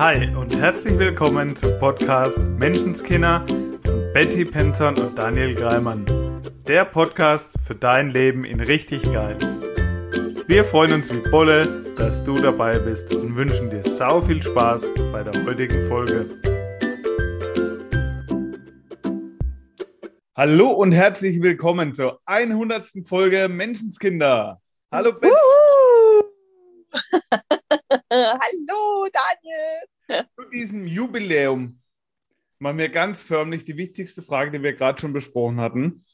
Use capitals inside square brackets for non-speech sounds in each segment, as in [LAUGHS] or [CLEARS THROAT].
Hi und herzlich willkommen zum Podcast Menschenskinder von Betty Penton und Daniel Greimann. Der Podcast für dein Leben in richtig geil. Wir freuen uns wie Bolle, dass du dabei bist und wünschen dir sau viel Spaß bei der heutigen Folge. Hallo und herzlich willkommen zur 100. Folge Menschenskinder. Hallo Betty. Hallo Daniel. [LAUGHS] Zu diesem Jubiläum machen wir ganz förmlich die wichtigste Frage, die wir gerade schon besprochen hatten.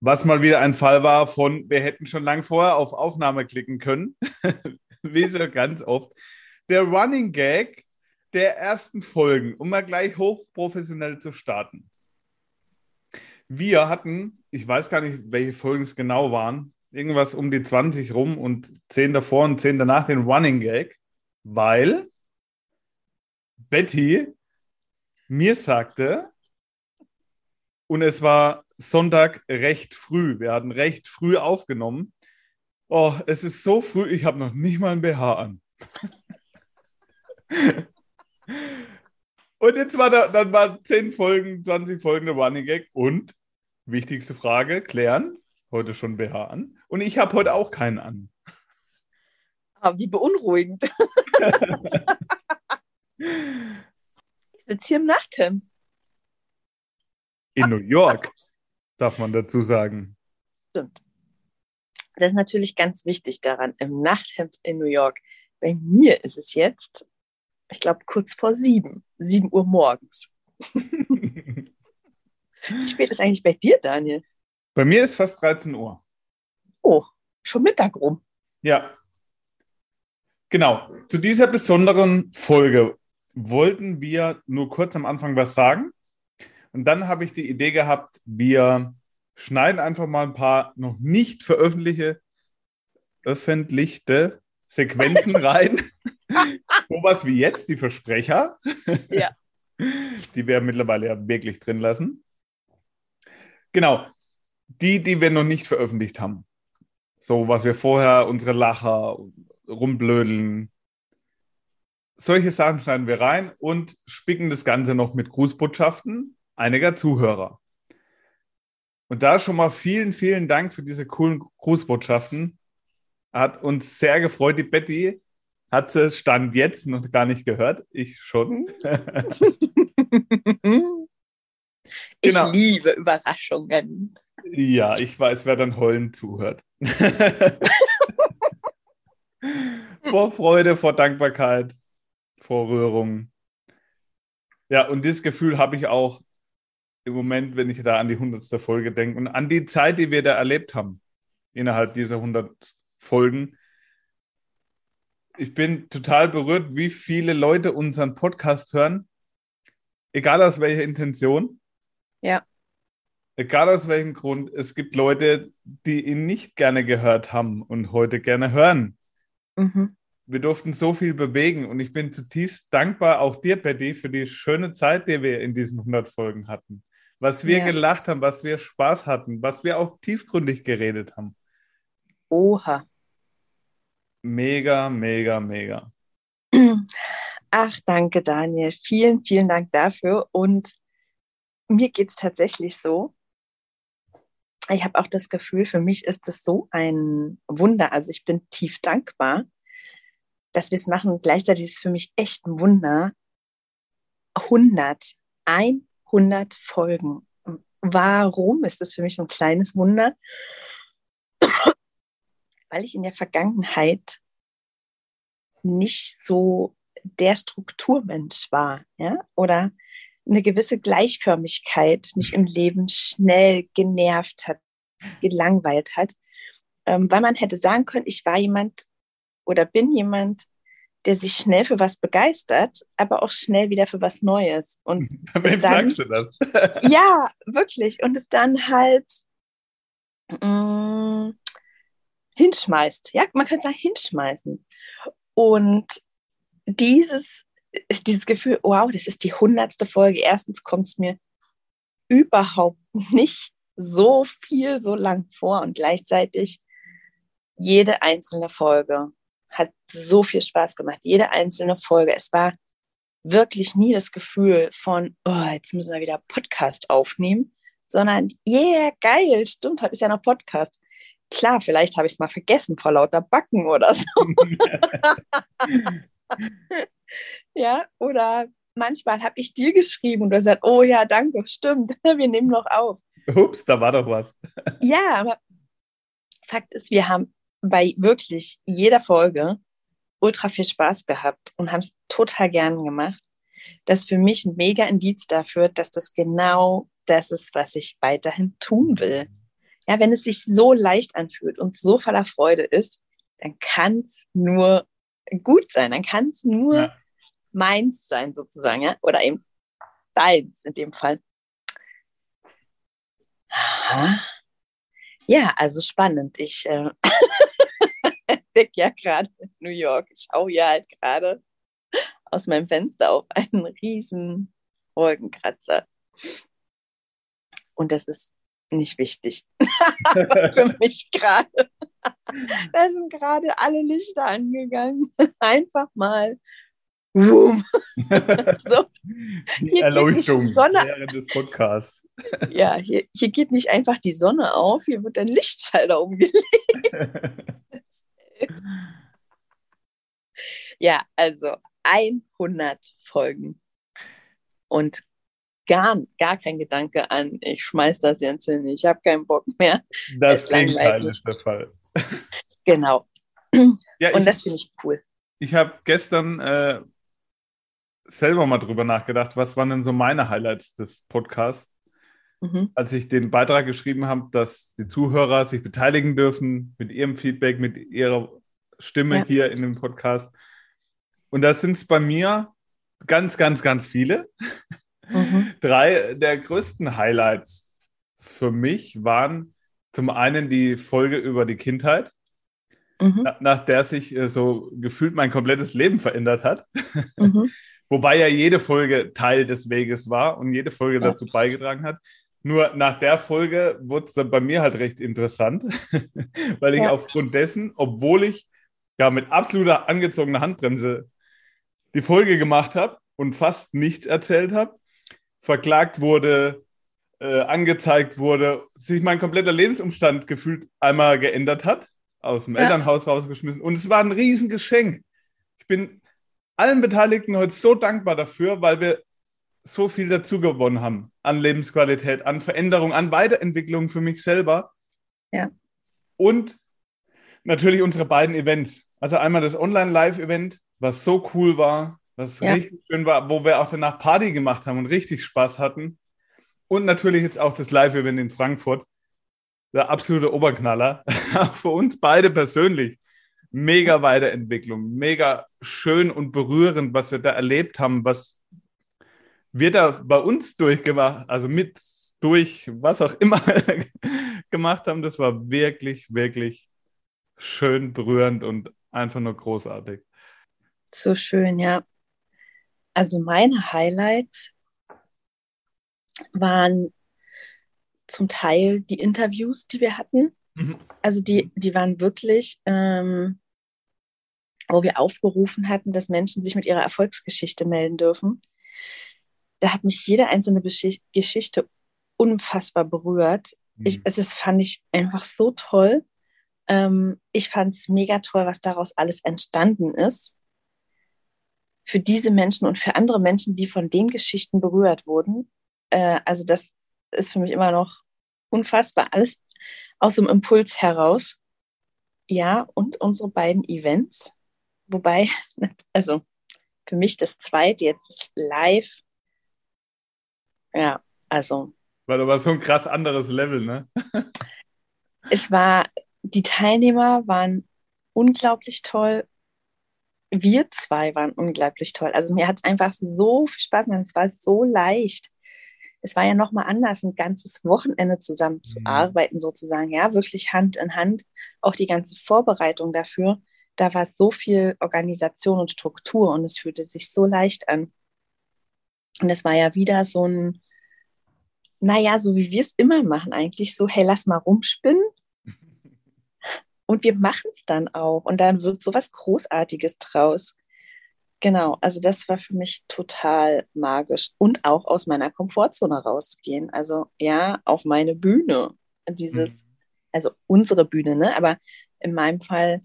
Was mal wieder ein Fall war von, wir hätten schon lang vorher auf Aufnahme klicken können. [LAUGHS] Wie so ganz oft. Der Running Gag der ersten Folgen, um mal gleich hochprofessionell zu starten. Wir hatten, ich weiß gar nicht, welche Folgen es genau waren, irgendwas um die 20 rum und 10 davor und 10 danach den Running Gag, weil Betty mir sagte, und es war Sonntag recht früh, wir hatten recht früh aufgenommen. Oh, es ist so früh, ich habe noch nicht mal ein BH an. [LAUGHS] und jetzt war da, dann waren 10 Folgen, 20 Folgen der Running Gag und wichtigste Frage, klären, heute schon BH an. Und ich habe heute auch keinen an. Ah, wie beunruhigend. [LAUGHS] ich sitze hier im Nachthemd. In New York, darf man dazu sagen. Stimmt. Das ist natürlich ganz wichtig daran, im Nachthemd in New York. Bei mir ist es jetzt, ich glaube, kurz vor sieben, sieben Uhr morgens. [LAUGHS] Wie spät ist eigentlich bei dir, Daniel? Bei mir ist fast 13 Uhr. Oh, schon Mittag rum. Ja. Genau. Zu dieser besonderen Folge wollten wir nur kurz am Anfang was sagen. Und dann habe ich die Idee gehabt, wir schneiden einfach mal ein paar noch nicht veröffentlichte öffentlichte Sequenzen [LAUGHS] rein. Sowas wie jetzt, die Versprecher. Ja. Die wir mittlerweile ja wirklich drin lassen. Genau. Die, die wir noch nicht veröffentlicht haben. So, was wir vorher, unsere Lacher, rumblödeln. Solche Sachen schneiden wir rein und spicken das Ganze noch mit Grußbotschaften einiger Zuhörer. Und da schon mal vielen, vielen Dank für diese coolen Grußbotschaften. Hat uns sehr gefreut. Die Betty hat sie Stand jetzt noch gar nicht gehört. Ich schon. [LAUGHS] Ich Genau. liebe Überraschungen. Ja, ich weiß, wer dann heulend zuhört. [LAUGHS] vor Freude, vor Dankbarkeit, vor Rührung. Ja, und dieses Gefühl habe ich auch im Moment, wenn ich da an die 100. Folge denke und an die Zeit, die wir da erlebt haben, innerhalb dieser 100 Folgen. Ich bin total berührt, wie viele Leute unseren Podcast hören, egal aus welcher Intention. Ja. Egal aus welchem Grund, es gibt Leute, die ihn nicht gerne gehört haben und heute gerne hören. Mhm. Wir durften so viel bewegen und ich bin zutiefst dankbar auch dir, Betty, für die schöne Zeit, die wir in diesen 100 Folgen hatten. Was wir Ja. gelacht haben, was wir Spaß hatten, was wir auch tiefgründig geredet haben. Oha. Mega, mega, mega. Ach, danke, Daniel. Vielen, vielen Dank dafür. Und mir geht es tatsächlich so. Ich habe auch das Gefühl, für mich ist es so ein Wunder. Also ich bin tief dankbar, dass wir es machen. Gleichzeitig ist es für mich echt ein Wunder. 100, 100 Folgen. Warum ist das für mich so ein kleines Wunder? Weil ich in der Vergangenheit nicht so der Strukturmensch war, ja, oder eine gewisse Gleichförmigkeit mich im Leben schnell genervt hat, gelangweilt hat, ähm, weil man hätte sagen können, ich war jemand oder bin jemand, der sich schnell für was begeistert, aber auch schnell wieder für was Neues. Und [LAUGHS] Wem dann- sagst du das? [LAUGHS] ja, wirklich. Und es dann halt mh, hinschmeißt. Ja, man könnte sagen, hinschmeißen. Und dieses, dieses Gefühl, wow, das ist die hundertste Folge. Erstens kommt es mir überhaupt nicht so viel, so lang vor und gleichzeitig jede einzelne Folge hat so viel Spaß gemacht. Jede einzelne Folge. Es war wirklich nie das Gefühl von, oh, jetzt müssen wir wieder Podcast aufnehmen, sondern, yeah, geil, stimmt, heute ist ja noch Podcast. Klar, vielleicht habe ich es mal vergessen vor lauter Backen oder so. [LAUGHS] [LAUGHS] ja, oder manchmal habe ich dir geschrieben und du hast gesagt, oh ja, danke, stimmt, [LAUGHS] wir nehmen noch auf. Ups, da war doch was. [LAUGHS] ja, aber Fakt ist, wir haben bei wirklich jeder Folge ultra viel Spaß gehabt und haben es total gern gemacht. Das ist für mich ein mega Indiz dafür, dass das genau das ist, was ich weiterhin tun will. Ja, wenn es sich so leicht anfühlt und so voller Freude ist, dann kann es nur gut sein, dann kann es nur ja. Meins sein sozusagen, ja, oder eben deins in dem Fall. Aha. Ja, also spannend. Ich äh, [LAUGHS] entdecke ja gerade New York. Ich schaue ja halt gerade aus meinem Fenster auf einen riesen Wolkenkratzer. Und das ist nicht wichtig [LAUGHS] für mich gerade. [LAUGHS] Da sind gerade alle Lichter angegangen. Einfach mal. Boom. [LAUGHS] so. Die Erleuchtung die Sonne, während des Podcasts. ja, hier, hier geht nicht einfach die Sonne auf, hier wird ein Lichtschalter umgelegt. [LAUGHS] ja, also 100 Folgen. Und gar, gar kein Gedanke an, ich schmeiß das jetzt hin, ich habe keinen Bock mehr. Das Gegenteil ist der Fall. Genau. Ja, Und ich, das finde ich cool. Ich habe gestern äh, selber mal drüber nachgedacht, was waren denn so meine Highlights des Podcasts, mhm. als ich den Beitrag geschrieben habe, dass die Zuhörer sich beteiligen dürfen mit ihrem Feedback, mit ihrer Stimme ja. hier in dem Podcast. Und da sind es bei mir ganz, ganz, ganz viele. Mhm. [LAUGHS] Drei der größten Highlights für mich waren zum einen die Folge über die Kindheit, mhm. nach der sich äh, so gefühlt mein komplettes Leben verändert hat. Mhm. [LAUGHS] Wobei ja jede Folge Teil des Weges war und jede Folge ja. dazu beigetragen hat. Nur nach der Folge wurde es dann bei mir halt recht interessant, [LAUGHS] weil ich ja. aufgrund dessen, obwohl ich ja mit absoluter angezogener Handbremse die Folge gemacht habe und fast nichts erzählt habe, verklagt wurde, äh, angezeigt wurde, sich mein kompletter Lebensumstand gefühlt einmal geändert hat, aus dem ja. Elternhaus rausgeschmissen. Und es war ein Riesengeschenk. Ich bin allen Beteiligten heute so dankbar dafür, weil wir so viel dazu gewonnen haben an Lebensqualität, an Veränderung, an Weiterentwicklung für mich selber. Ja. Und natürlich unsere beiden Events. Also einmal das Online-Live-Event, was so cool war, was ja. richtig schön war, wo wir auch danach Party gemacht haben und richtig Spaß hatten. Und natürlich jetzt auch das Live-Event in Frankfurt. Der absolute Oberknaller. [LAUGHS] auch für uns beide persönlich. Mega Weiterentwicklung, mega schön und berührend, was wir da erlebt haben, was wir da bei uns durchgemacht, also mit, durch, was auch immer [LAUGHS] gemacht haben. Das war wirklich, wirklich schön, berührend und einfach nur großartig. So schön, ja. Also meine Highlights waren zum Teil die Interviews, die wir hatten. Mhm. Also die, die waren wirklich, ähm, wo wir aufgerufen hatten, dass Menschen sich mit ihrer Erfolgsgeschichte melden dürfen. Da hat mich jede einzelne Geschichte unfassbar berührt. Mhm. Ich, das fand ich einfach so toll. Ähm, ich fand es mega toll, was daraus alles entstanden ist für diese Menschen und für andere Menschen, die von den Geschichten berührt wurden. Äh, also das ist für mich immer noch unfassbar. Alles aus dem Impuls heraus. Ja, und unsere beiden Events. Wobei, also für mich das zweite jetzt live. Ja, also. Weil du war so ein krass anderes Level, ne? es war, die Teilnehmer waren unglaublich toll wir zwei waren unglaublich toll. Also mir hat es einfach so viel Spaß gemacht. Es war so leicht. Es war ja nochmal anders, ein ganzes Wochenende zusammen zu mhm. arbeiten, sozusagen. Ja, wirklich Hand in Hand. Auch die ganze Vorbereitung dafür. Da war so viel Organisation und Struktur und es fühlte sich so leicht an. Und es war ja wieder so ein, naja, so wie wir es immer machen, eigentlich so, hey, lass mal rumspinnen [LAUGHS] und wir machen es dann auch. Und dann wird so was Großartiges draus. Genau, also das war für mich total magisch und auch aus meiner Komfortzone rausgehen. Also ja, auf meine Bühne. Dieses, mhm. also unsere Bühne, ne? Aber in meinem Fall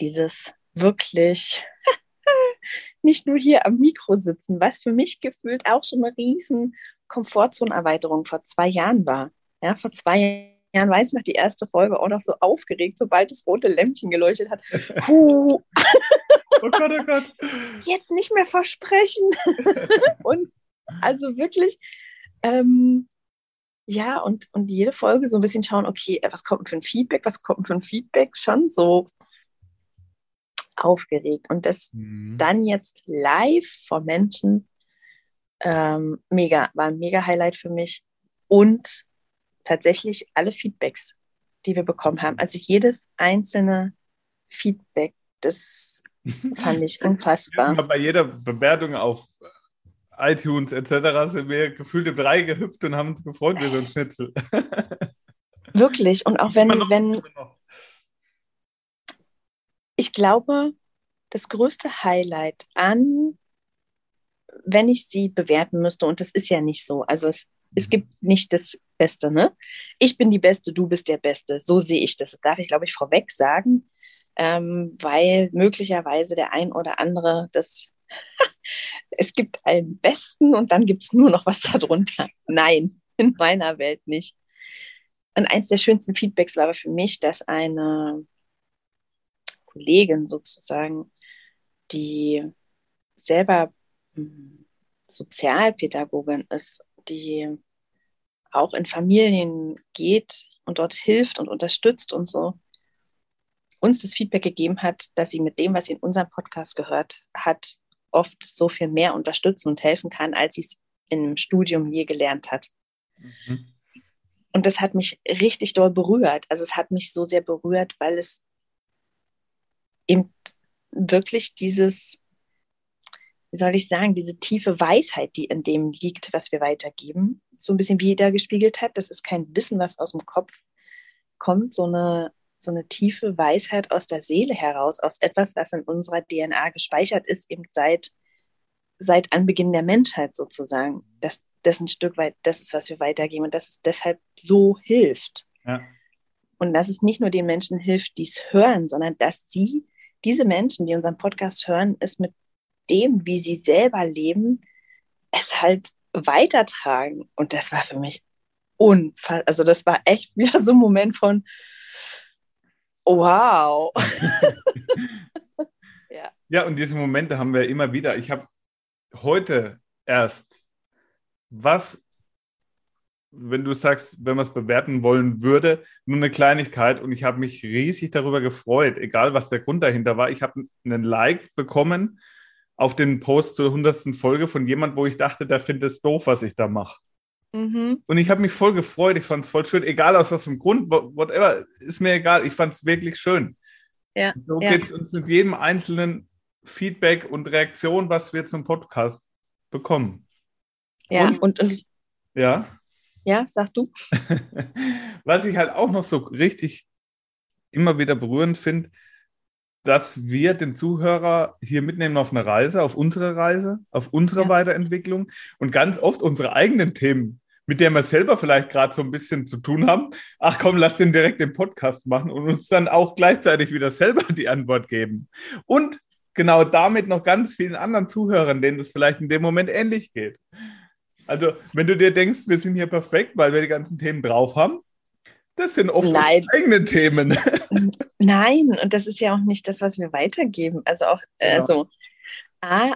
dieses wirklich [LAUGHS] nicht nur hier am Mikro sitzen, was für mich gefühlt auch schon eine riesen Komfortzonenerweiterung vor zwei Jahren war. Ja, vor zwei Jahren weiß ich noch die erste Folge auch noch so aufgeregt, sobald das rote Lämpchen geleuchtet hat. [LAUGHS] Puh. oh Gott, oh Gott. Jetzt nicht mehr versprechen. [LAUGHS] und also wirklich, ähm, ja, und, und jede Folge so ein bisschen schauen, okay, was kommt für ein Feedback, was kommt für ein Feedback, schon so aufgeregt. Und das mhm. dann jetzt live vor Menschen, ähm, mega, war ein mega Highlight für mich. Und tatsächlich alle Feedbacks, die wir bekommen haben. Also jedes einzelne Feedback, das [LAUGHS] fand ich unfassbar. Bei jeder Bewertung auf iTunes etc. sind wir gefühlt im Drei gehüpft und haben uns gefreut wie so ein Schnitzel. [LAUGHS] Wirklich. Und auch wenn, wenn ich glaube, das größte Highlight an, wenn ich sie bewerten müsste, und das ist ja nicht so, also es, es mhm. gibt nicht das Beste, ne? Ich bin die Beste, du bist der Beste. So sehe ich das. Das darf ich, glaube ich, vorweg sagen, ähm, weil möglicherweise der ein oder andere das. [LAUGHS] es gibt einen Besten und dann gibt es nur noch was darunter. Nein, in meiner Welt nicht. Und eins der schönsten Feedbacks war für mich, dass eine Kollegin sozusagen, die selber hm, Sozialpädagogin ist, die auch in Familien geht und dort hilft und unterstützt und so, uns das Feedback gegeben hat, dass sie mit dem, was sie in unserem Podcast gehört hat, oft so viel mehr unterstützen und helfen kann, als sie es im Studium je gelernt hat. Mhm. Und das hat mich richtig doll berührt. Also es hat mich so sehr berührt, weil es eben wirklich dieses, wie soll ich sagen, diese tiefe Weisheit, die in dem liegt, was wir weitergeben, so ein bisschen wie da gespiegelt hat. Das ist kein Wissen, was aus dem Kopf kommt, so eine, so eine tiefe Weisheit aus der Seele heraus, aus etwas, was in unserer DNA gespeichert ist, eben seit, seit Anbeginn der Menschheit sozusagen. Das, das ein Stück weit, das ist, was wir weitergeben und dass es deshalb so hilft. Ja. Und dass es nicht nur den Menschen hilft, die es hören, sondern dass sie, diese Menschen, die unseren Podcast hören, es mit dem, wie sie selber leben, es halt weitertragen. Und das war für mich unfassbar. Also das war echt [LAUGHS] wieder so ein Moment von, wow. [LAUGHS] ja. ja, und diese Momente haben wir immer wieder. Ich habe heute erst, was, wenn du sagst, wenn man es bewerten wollen würde, nur eine Kleinigkeit und ich habe mich riesig darüber gefreut, egal was der Grund dahinter war. Ich habe einen Like bekommen auf den Post zur 100. Folge von jemand, wo ich dachte, der findet es doof, was ich da mache. Mhm. Und ich habe mich voll gefreut, ich fand es voll schön, egal aus was für einem Grund, whatever, ist mir egal, ich fand es wirklich schön. Ja, so ja. geht es uns mit jedem einzelnen Feedback und Reaktion, was wir zum Podcast bekommen. Ja, und, und, und ja. Ja, sag du. [LAUGHS] was ich halt auch noch so richtig immer wieder berührend finde, dass wir den Zuhörer hier mitnehmen auf eine Reise, auf unsere Reise, auf unsere ja. Weiterentwicklung und ganz oft unsere eigenen Themen, mit denen wir selber vielleicht gerade so ein bisschen zu tun haben. Ach komm, lass den direkt den Podcast machen und uns dann auch gleichzeitig wieder selber die Antwort geben. Und genau damit noch ganz vielen anderen Zuhörern, denen das vielleicht in dem Moment ähnlich geht. Also, wenn du dir denkst, wir sind hier perfekt, weil wir die ganzen Themen drauf haben, das sind oft eigene Themen. [LAUGHS] Nein, und das ist ja auch nicht das, was wir weitergeben. Also auch, ja. also, A,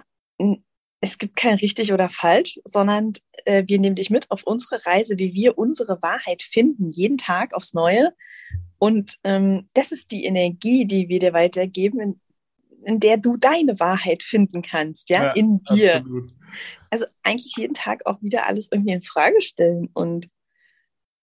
es gibt kein richtig oder falsch, sondern äh, wir nehmen dich mit auf unsere Reise, wie wir unsere Wahrheit finden, jeden Tag aufs Neue. Und ähm, das ist die Energie, die wir dir weitergeben, in, in der du deine Wahrheit finden kannst, ja, ja in dir. Absolut. Also eigentlich jeden Tag auch wieder alles irgendwie in Frage stellen und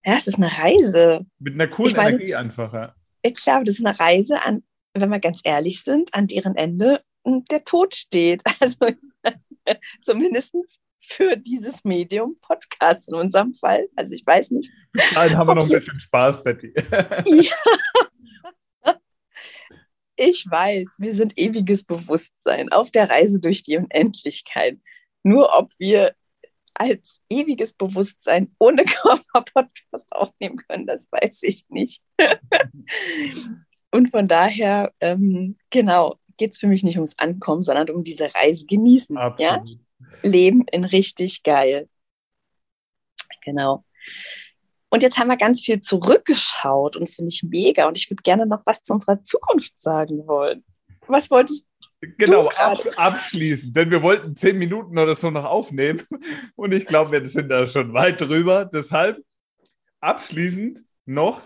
ja, es ist eine Reise. Mit einer coolen ich meine, Energie einfach, ja. Ich glaube, das ist eine Reise, an, wenn wir ganz ehrlich sind, an deren Ende hm, der Tod steht. [LAUGHS] Also [LAUGHS] zumindest für dieses Medium Podcast in unserem Fall. Also ich weiß nicht. Bis dahin haben wir noch ein bisschen Spaß, Betty. [LAUGHS] ja. Ich weiß, wir sind ewiges Bewusstsein auf der Reise durch die Unendlichkeit. Nur ob wir als ewiges Bewusstsein ohne Körper-Podcast aufnehmen können, das weiß ich nicht. [LAUGHS] Und von daher, ähm, genau, geht es für mich nicht ums Ankommen, sondern um diese Reise genießen. Ja? Leben in richtig geil. Genau. Und jetzt haben wir ganz viel zurückgeschaut und das finde ich mega. Und ich würde gerne noch was zu unserer Zukunft sagen wollen. Was wolltest Genau, ab, abschließen, denn wir wollten zehn Minuten oder so noch aufnehmen [LAUGHS] und ich glaube, wir sind da schon weit drüber. Deshalb abschließend noch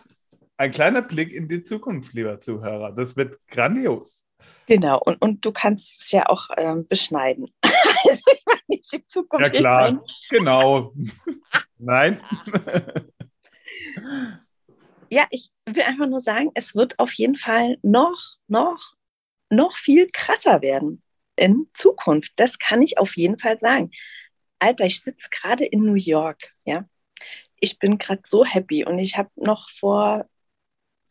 ein kleiner Blick in die Zukunft, lieber Zuhörer. Das wird grandios. Genau, und, und du kannst es ja auch ähm, beschneiden. [LAUGHS] also ich meine nicht die Zukunft. Ja klar, genau. [LAUGHS] Nein. ja, ich will einfach nur sagen, es wird auf jeden Fall noch, noch noch viel krasser werden in Zukunft. Das kann ich auf jeden Fall sagen. Alter, ich sitze gerade in New York, ja. Ich bin gerade so happy und ich habe noch vor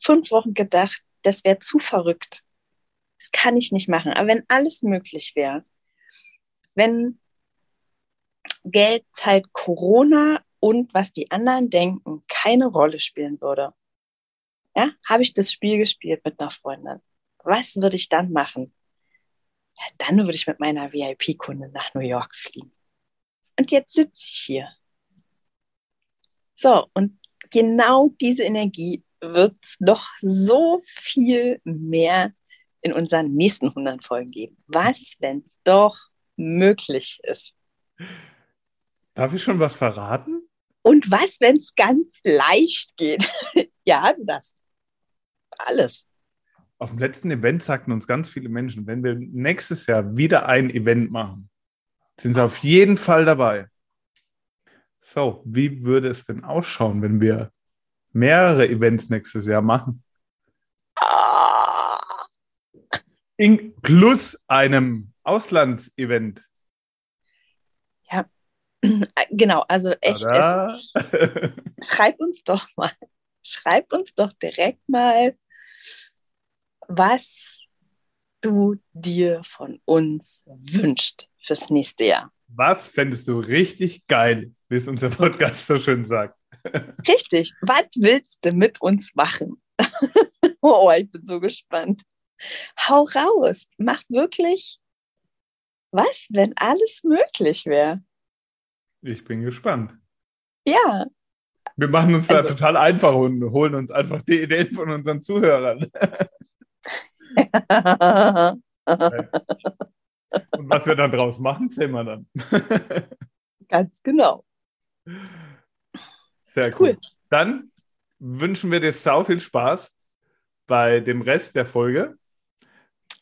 fünf Wochen gedacht, das wäre zu verrückt. Das kann ich nicht machen. Aber wenn alles möglich wäre, wenn Geld, Zeit, Corona und was die anderen denken keine Rolle spielen würde, ja, habe ich das Spiel gespielt mit einer Freundin was würde ich dann machen? Ja, dann würde ich mit meiner VIP-Kunde nach New York fliegen. Und jetzt sitze ich hier. So, und genau diese Energie wird noch so viel mehr in unseren nächsten 100 Folgen geben. Was, wenn es doch möglich ist? Darf ich schon was verraten? Und was, wenn es ganz leicht geht? [LAUGHS] ja, du darfst. Alles auf dem letzten Event sagten uns ganz viele Menschen, wenn wir nächstes Jahr wieder ein Event machen, sind sie auf jeden Fall dabei. So, wie würde es denn ausschauen, wenn wir mehrere Events nächstes Jahr machen? In, plus einem Auslandsevent. Ja, [CLEARS THROAT] genau. Also echt, es, [LAUGHS] schreib uns doch mal, schreib uns doch direkt mal was du dir von uns wünschst fürs nächste Jahr. Was fändest du richtig geil, wie es unser Podcast so schön sagt? [LAUGHS] Richtig. Was willst du mit uns machen? [LAUGHS] oh, ich bin so gespannt. Hau raus. Mach wirklich was, wenn alles möglich wäre? Ich bin gespannt. Ja. Wir machen uns also, da total einfach und holen uns einfach die Ideen von unseren Zuhörern. [LAUGHS] [LAUGHS] Und was wir dann draus machen, sehen wir dann. [LAUGHS] Ganz genau. Sehr cool. cool. Dann wünschen wir dir sau viel Spaß bei dem Rest der Folge.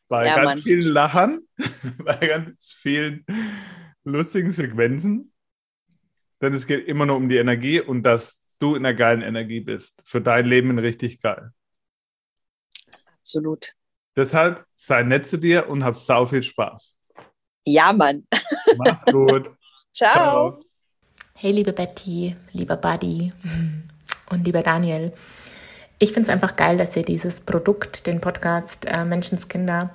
Bei ja, ganz Mann. vielen Lachern, [LAUGHS] bei ganz vielen lustigen Sequenzen. Denn es geht immer nur um die Energie und dass du in einer geilen Energie bist. Für dein Leben richtig geil. Absolut. Deshalb sei nett zu dir und hab sau viel Spaß. Ja, Mann. Mach's gut. [LAUGHS] Ciao. Ciao. Hey, liebe Betty, lieber Buddy [LAUGHS] und lieber Daniel. Ich finde es einfach geil, dass ihr dieses Produkt, den Podcast äh, Menschenskinder,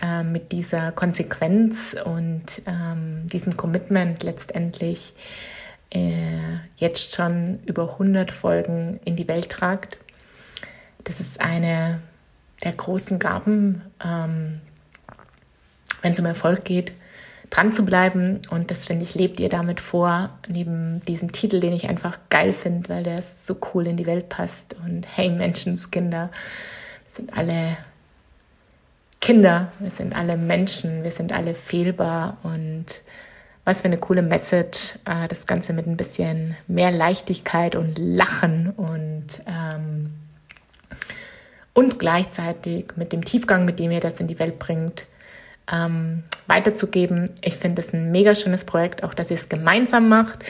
äh, mit dieser Konsequenz und ähm, diesem Commitment letztendlich äh, jetzt schon über 100 Folgen in die Welt tragt. Das ist eine der großen Gaben, ähm, wenn es um Erfolg geht, dran zu bleiben. Und das finde ich, lebt ihr damit vor, neben diesem Titel, den ich einfach geil finde, weil der so cool in die Welt passt. Und hey, Menschenskinder, wir sind alle Kinder, wir sind alle Menschen, wir sind alle fehlbar und was für eine coole Message, äh, das Ganze mit ein bisschen mehr Leichtigkeit und Lachen und ähm, und gleichzeitig mit dem Tiefgang, mit dem ihr das in die Welt bringt, ähm, weiterzugeben. Ich finde es ein mega schönes Projekt, auch dass ihr es gemeinsam macht,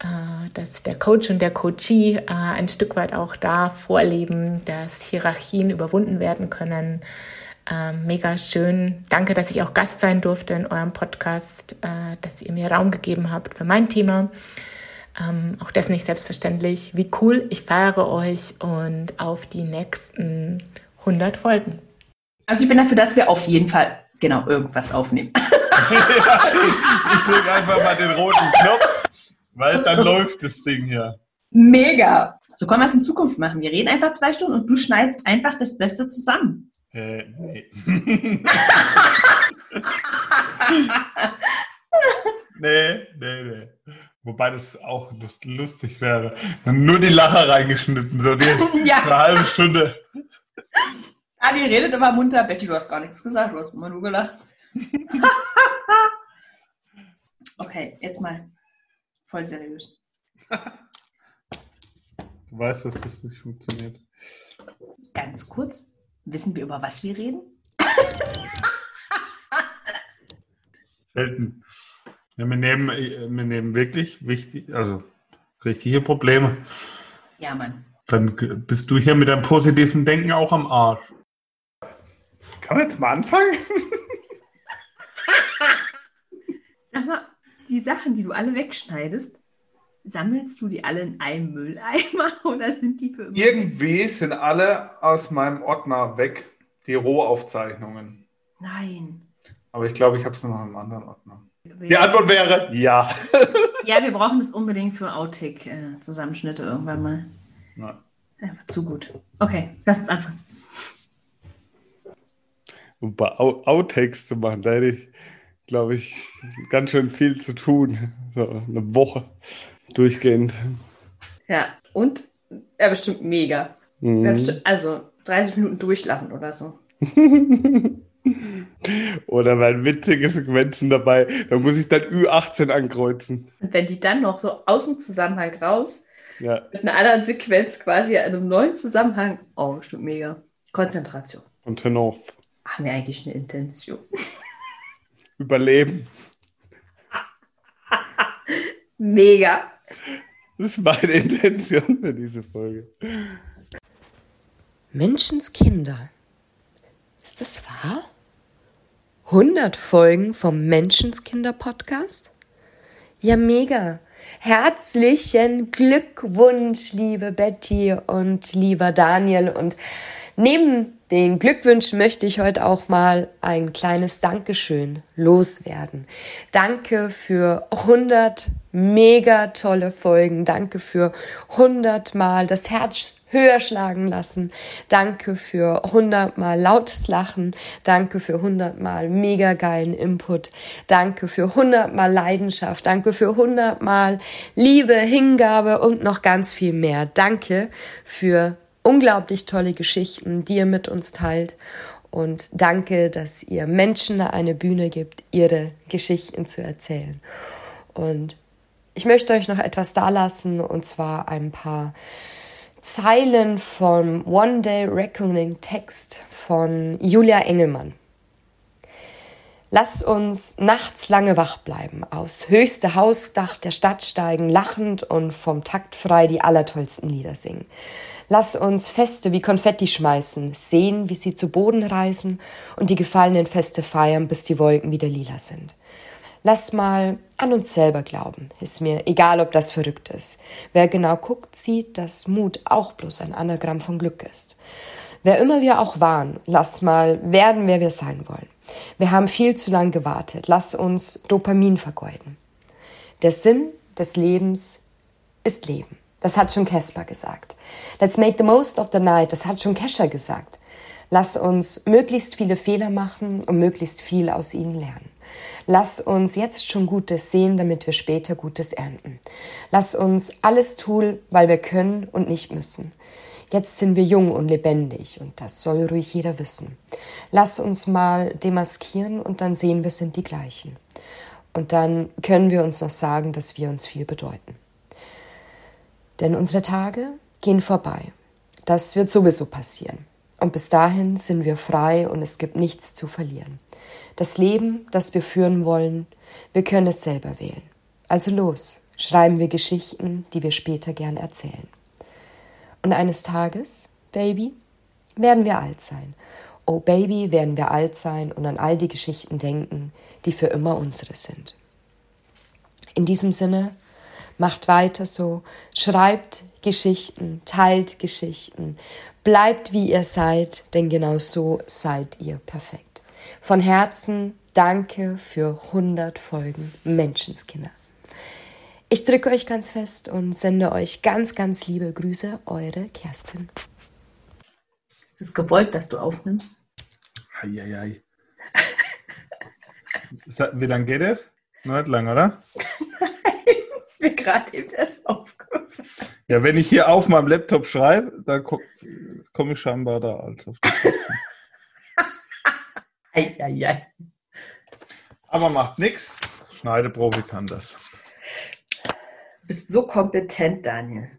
äh, dass der Coach und der Coachee äh, ein Stück weit auch da vorleben, dass Hierarchien überwunden werden können. Äh, mega schön. Danke, dass ich auch Gast sein durfte in eurem Podcast, äh, dass ihr mir Raum gegeben habt für mein Thema. Ähm, auch das nicht selbstverständlich. Wie cool, ich feiere euch und auf die nächsten 100 Folgen. Also ich bin dafür, dass wir auf jeden Fall genau irgendwas aufnehmen. ja, [LAUGHS] ich drücke einfach mal den roten Knopf, weil dann läuft das Ding hier. Mega. So können wir es in Zukunft machen. Wir reden einfach zwei Stunden und du schneidest einfach das Beste zusammen. Äh, nee. [LAUGHS] [LAUGHS] nee, nee, nee. Wobei das auch lustig wäre. Nur die Lacher reingeschnitten, so die [LAUGHS] ja. eine halbe Stunde. Adi redet immer munter. Betty, du hast gar nichts gesagt, du hast immer nur gelacht. [LAUGHS] okay, jetzt mal voll seriös. Du weißt, dass das nicht funktioniert. Ganz kurz, wissen wir, über was wir reden? Selten. Ja, wir, nehmen, wir nehmen wirklich wichtig, also richtige Probleme. Ja, Mann. Dann bist du hier mit deinem positiven Denken auch am Arsch. Kann man jetzt mal anfangen? [LAUGHS] Sag mal, die Sachen, die du alle wegschneidest, sammelst du die alle in einem Mülleimer [LAUGHS] oder sind die für immer? Irgendwie weg? sind alle aus meinem Ordner weg, die Rohaufzeichnungen. Nein. Aber ich glaube, ich habe es noch in einem anderen Ordner. Die Antwort wäre ja. ja, wir brauchen das unbedingt für Outtake-Zusammenschnitte irgendwann mal. Nein. Einfach zu gut. Okay, lass uns anfangen ein paar Outtakes zu machen. Da hätte ich, glaube ich, ganz schön viel zu tun. So eine Woche durchgehend. Ja, und er bestimmt mega. Mhm. Bestimmt, also 30 Minuten durchlachen oder so. [LAUGHS] oder weil witzige Sequenzen dabei, da muss ich dann Ü18 ankreuzen. Und wenn die dann noch so aus dem Zusammenhang raus, ja. mit einer anderen Sequenz quasi in einem neuen Zusammenhang, oh, bestimmt mega. Konzentration. Und turn off haben wir eigentlich eine Intention? [LAUGHS] Überleben. [LAUGHS] Mega. Das ist meine Intention für diese Folge. Menschenskinder. Ist das wahr? 100 Folgen vom Menschenskinder-Podcast? Ja, mega. Herzlichen Glückwunsch, liebe Betty und lieber Daniel. Und neben den Glückwünschen möchte ich heute auch mal ein kleines Dankeschön loswerden. Danke für 100 mega tolle Folgen. Danke für 100 Mal das Herz höher schlagen lassen. Danke für 100 Mal lautes Lachen. Danke für 100 Mal mega geilen Input. Danke für 100 Mal Leidenschaft. Danke für 100 Mal Liebe, Hingabe und noch ganz viel mehr. Danke für unglaublich tolle Geschichten, die ihr mit uns teilt. Und danke, dass ihr Menschen eine Bühne gibt, ihre Geschichten zu erzählen. Und ich möchte euch noch etwas dalassen, und zwar ein paar Zeilen vom One Day Reckoning Text von Julia Engelmann. Lass uns nachts lange wach bleiben, aus höchste Hausdach der Stadt steigen, lachend und vom Takt frei die allertollsten Lieder singen. Lass uns Feste wie Konfetti schmeißen, sehen, wie sie zu Boden reißen und die gefallenen Feste feiern, bis die Wolken wieder lila sind. Lass mal an uns selber glauben. Ist mir egal, ob das verrückt ist. Wer genau guckt, sieht, dass Mut auch bloß ein Anagramm von Glück ist. Wer immer wir auch waren, lass mal werden, wer wir sein wollen. Wir haben viel zu lang gewartet. Lass uns Dopamin vergeuden. Der Sinn des Lebens ist Leben. Das hat schon Caspar gesagt. Let's make the most of the night. Das hat schon Kescher gesagt. Lass uns möglichst viele Fehler machen und möglichst viel aus ihnen lernen. Lass uns jetzt schon Gutes sehen, damit wir später Gutes ernten. Lass uns alles tun, weil wir können und nicht müssen. Jetzt sind wir jung und lebendig und das soll ruhig jeder wissen. Lass uns mal demaskieren und dann sehen wir sind die gleichen. Und dann können wir uns noch sagen, dass wir uns viel bedeuten. Denn unsere Tage gehen vorbei. Das wird sowieso passieren. Und bis dahin sind wir frei und es gibt nichts zu verlieren. Das Leben, das wir führen wollen, wir können es selber wählen. Also los, schreiben wir Geschichten, die wir später gern erzählen. Und eines Tages, Baby, werden wir alt sein. Oh Baby, werden wir alt sein und an all die Geschichten denken, die für immer unsere sind. In diesem Sinne, Macht weiter so, schreibt Geschichten, teilt Geschichten, Bleibt wie ihr seid, denn genau so seid ihr perfekt. Von Herzen danke für 100 Folgen Menschenskinder. Ich drücke euch ganz fest und sende euch ganz, ganz liebe Grüße, eure Kerstin. Ist es gewollt, dass du aufnimmst? Eieiei. [LAUGHS] Wie lange geht es? Nicht lang, oder? Nein, ist mir gerade eben erst aufgefallen. Ja, wenn ich hier auf meinem Laptop schreibe, dann komme komm ich scheinbar da als auf die Kosten. Eieiei. Aber macht nichts. Schneideprofi kann das. Du bist so kompetent, Daniel.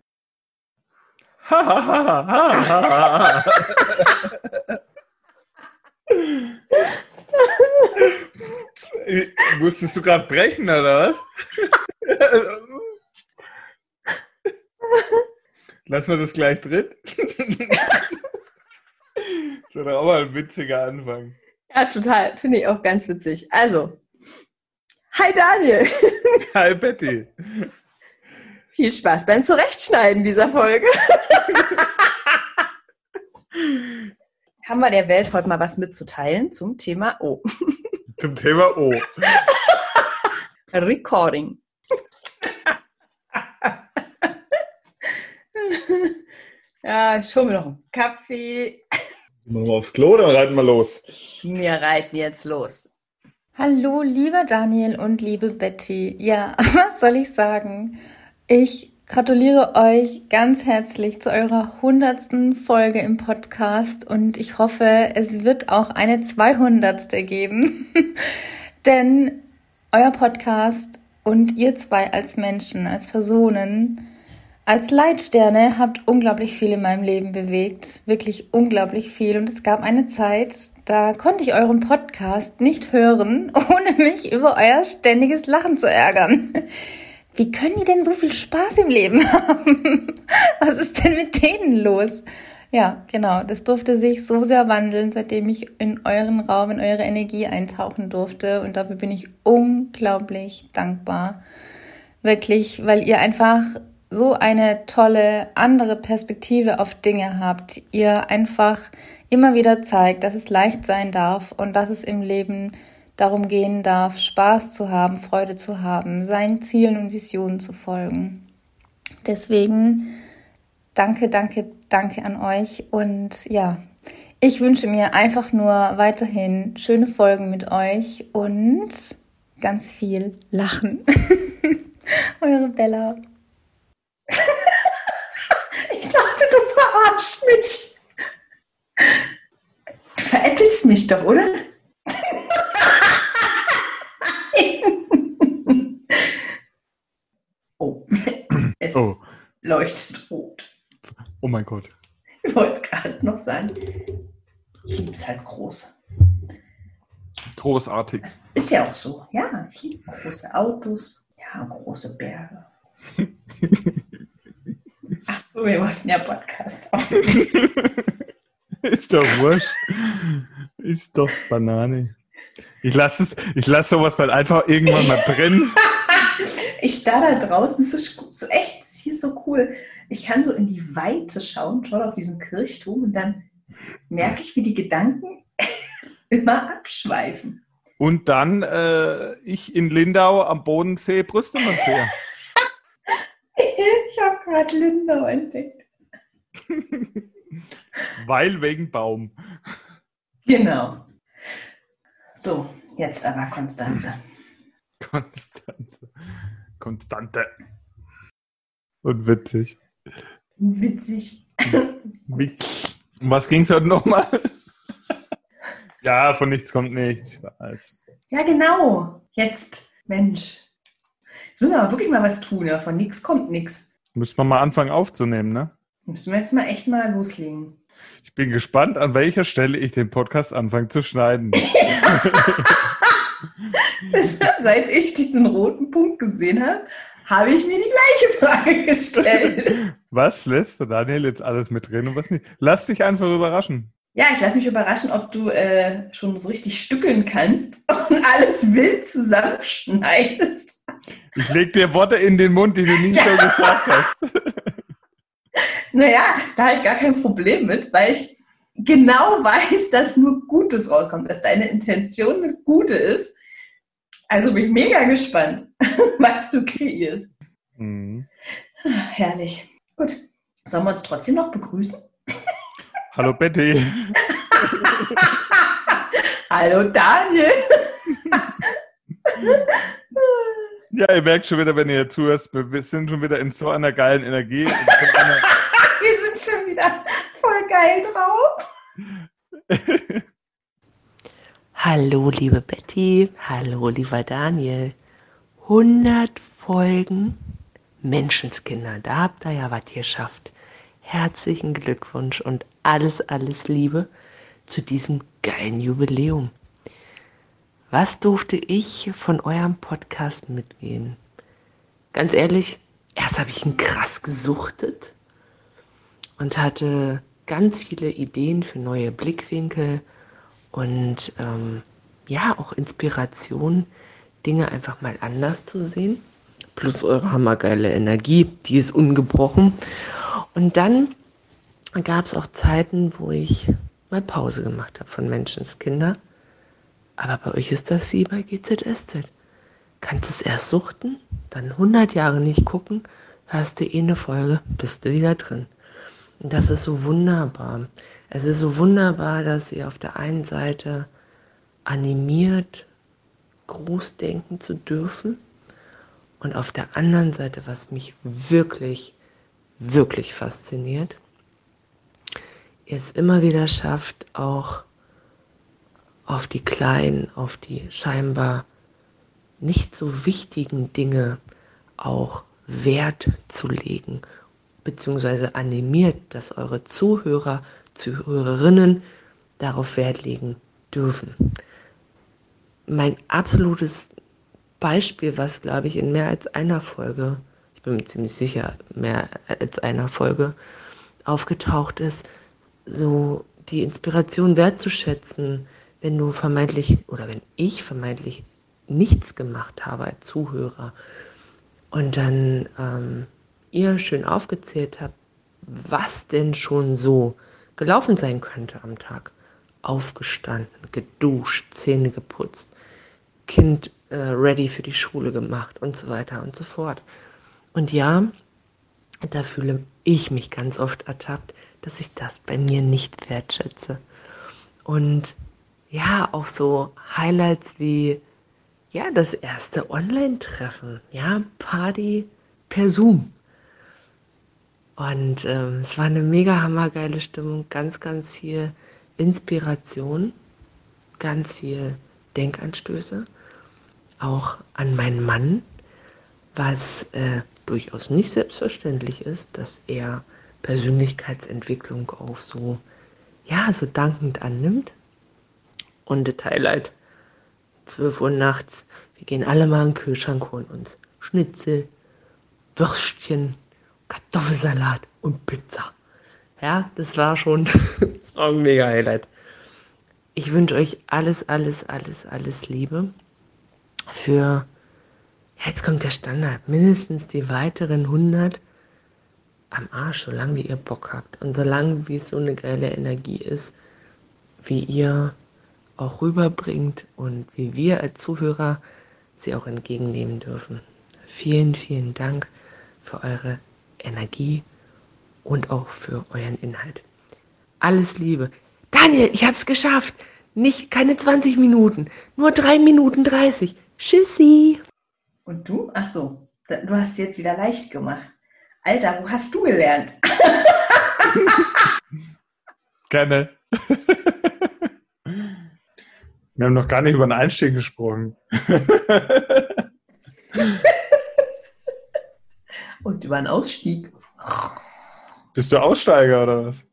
[LAUGHS] Musstest du gerade brechen, oder was? Lassen wir das gleich drin. [LAUGHS] das wäre doch auch mal ein witziger Anfang. Ja, total. Finde ich auch ganz witzig. Also, hi Daniel. [LAUGHS] Hi Betty. Viel Spaß beim Zurechtschneiden dieser Folge. [LAUGHS] Haben wir der Welt heute mal was mitzuteilen zum Thema O. Zum Thema O. Recording. [LAUGHS] ja, ich hole mir noch einen Kaffee. Machen wir aufs Klo, dann reiten wir los. Wir reiten jetzt los. Hallo, lieber Daniel und liebe Betty. Ja, [LAUGHS] was soll ich sagen? Ich gratuliere euch ganz herzlich zu eurer hundertsten Folge im Podcast und ich hoffe, es wird auch eine zweihundertste geben, [LAUGHS] denn euer Podcast und ihr zwei als Menschen, als Personen, als Leitsterne habt unglaublich viel in meinem Leben bewegt, wirklich unglaublich viel. Und es gab eine Zeit, da konnte ich euren Podcast nicht hören, [LAUGHS] ohne mich über euer ständiges Lachen zu ärgern. Wie können die denn so viel Spaß im Leben [LAUGHS] haben? Was ist denn mit denen los? Ja, genau, das durfte sich so sehr wandeln, seitdem ich in euren Raum, in eure Energie eintauchen durfte. Und dafür bin ich unglaublich dankbar. Wirklich, weil ihr einfach so eine tolle andere Perspektive auf Dinge habt. Ihr einfach immer wieder zeigt, dass es leicht sein darf und dass es im Leben darum gehen darf, Spaß zu haben, Freude zu haben, seinen Zielen und Visionen zu folgen. Deswegen danke, danke, danke an euch und ja, ich wünsche mir einfach nur weiterhin schöne Folgen mit euch und ganz viel Lachen. [LAUGHS] Eure Bella. [LAUGHS] ich dachte, du verarschst mich. Du veräppelst mich doch, oder? [LAUGHS] oh, es Oh. leuchtet rot. Oh mein Gott. Ich wollte gerade noch sagen, ich liebe es halt groß. Großartig. Das ist ja auch so. Ja, ich liebe große Autos, ja, große Berge. [LAUGHS] So, wir wollten ja Podcast. [LAUGHS] Ist doch wurscht. Ist doch Banane. Ich lasse lasse sowas dann einfach irgendwann mal drin. [LAUGHS] Ich starr da draußen, ist so echt, das hier ist so cool. Ich kann so in die Weite schauen, schau auf diesen Kirchturm und dann merke ich, wie die Gedanken [LAUGHS] immer abschweifen. Und dann äh, ich in Lindau am Bodensee Brüste massiere. Ich habe gerade Lindau entdeckt. [LAUGHS] Weil wegen Baum. Genau. So, jetzt aber Konstanze. [LAUGHS] Konstante. Konstante. Und witzig. Witzig. [LAUGHS] Wie, um was ging es heute nochmal? ja, von nichts kommt nichts. Ich weiß. Ja, genau. Jetzt, Mensch. Jetzt müssen wir aber wirklich mal was tun. Ja. Von nichts kommt nichts. Müssen wir mal anfangen aufzunehmen, ne? Müssen wir jetzt mal echt mal loslegen. Ich bin gespannt, an welcher Stelle ich den Podcast anfange zu schneiden. [LAUGHS] [LAUGHS] Seit ich diesen roten Punkt gesehen habe, habe ich mir die gleiche Frage gestellt. Was lässt Daniel jetzt alles mit drin und was nicht? Lass dich einfach überraschen. Ja, ich lasse mich überraschen, ob du äh, schon so richtig stückeln kannst und alles wild zusammenschneidest. Ich leg dir Worte in den Mund, die du nie so gesagt hast. [LAUGHS] Naja, da habe ich gar kein Problem mit, weil ich genau weiß, dass nur Gutes rauskommt, dass deine Intention eine gute ist. Also bin ich mega gespannt, [LAUGHS] was du kreierst. Mhm. Herrlich. Gut. Sollen wir uns trotzdem noch begrüßen? Hallo Betty. [LAUGHS] Hallo Daniel. Ja, ihr merkt schon wieder, wenn ihr zuhört, wir sind schon wieder in so einer geilen Energie. [LAUGHS] wir sind schon wieder voll geil drauf. [LAUGHS] Hallo, liebe Betty. Hallo, lieber Daniel. 100 Folgen Menschenskinder. Da habt ihr ja was geschafft. Herzlichen Glückwunsch und alles, alles Liebe zu diesem geilen Jubiläum. Was durfte ich von eurem Podcast mitgehen? Ganz ehrlich, erst habe ich ihn krass gesuchtet und hatte ganz viele Ideen für neue Blickwinkel und ähm, ja, auch Inspiration, Dinge einfach mal anders zu sehen. Plus eure hammergeile Energie, die ist ungebrochen. Und dann gab es auch Zeiten, wo ich mal Pause gemacht habe von Menschenskinder. Aber bei euch ist das wie bei GZSZ. Kannst es erst suchten, dann 100 Jahre nicht gucken, hörst du eh eine Folge, bist du wieder drin. Und das ist so wunderbar. Es ist so wunderbar, dass ihr auf der einen Seite animiert, groß denken zu dürfen und auf der anderen Seite, was mich wirklich, wirklich fasziniert, ihr es immer wieder schafft, auch auf die kleinen, auf die scheinbar nicht so wichtigen Dinge auch Wert zu legen, beziehungsweise animiert, dass eure Zuhörer, Zuhörerinnen darauf Wert legen dürfen. Mein absolutes Beispiel, was glaube ich in mehr als einer Folge, ich bin mir ziemlich sicher, mehr als einer Folge aufgetaucht ist, so die Inspiration wertzuschätzen, wenn du vermeintlich oder wenn ich vermeintlich nichts gemacht habe als Zuhörer und dann ähm, ihr schön aufgezählt habt, was denn schon so gelaufen sein könnte am Tag. Aufgestanden, geduscht, Zähne geputzt, Kind äh, ready für die Schule gemacht und so weiter und so fort. Und ja, da fühle ich mich ganz oft ertappt, dass ich das bei mir nicht wertschätze. Und ja, auch so Highlights wie ja, das erste Online-Treffen, ja, Party per Zoom. Und ähm, es war eine mega hammergeile Stimmung, ganz, ganz viel Inspiration, ganz viel Denkanstöße, auch an meinen Mann, was äh, durchaus nicht selbstverständlich ist, dass er Persönlichkeitsentwicklung auch so, ja, so dankend annimmt. Und das Highlight, 12 Uhr nachts, wir gehen alle mal in den Kühlschrank, holen uns Schnitzel, Würstchen, Kartoffelsalat und Pizza. Ja, das war schon [LAUGHS] das war ein mega Highlight. Ich wünsche euch alles, alles, alles, alles Liebe für, jetzt kommt der Standard, mindestens die weiteren 100 am Arsch, solange wie ihr Bock habt und solange wie es so eine geile Energie ist, wie ihr auch rüberbringt und wie wir als Zuhörer sie auch entgegennehmen dürfen. Vielen, vielen Dank für eure Energie und auch für euren Inhalt. Alles Liebe. Daniel, ich hab's geschafft. Nicht keine 20 Minuten, nur 3 Minuten 30. Tschüssi. Und du? Ach so, du hast es jetzt wieder leicht gemacht. Alter, wo hast du gelernt? [LAUGHS] Gerne. [LAUGHS] Wir haben noch gar nicht über den Einstieg gesprochen. [LAUGHS] Und über einen Ausstieg. Bist du Aussteiger oder was?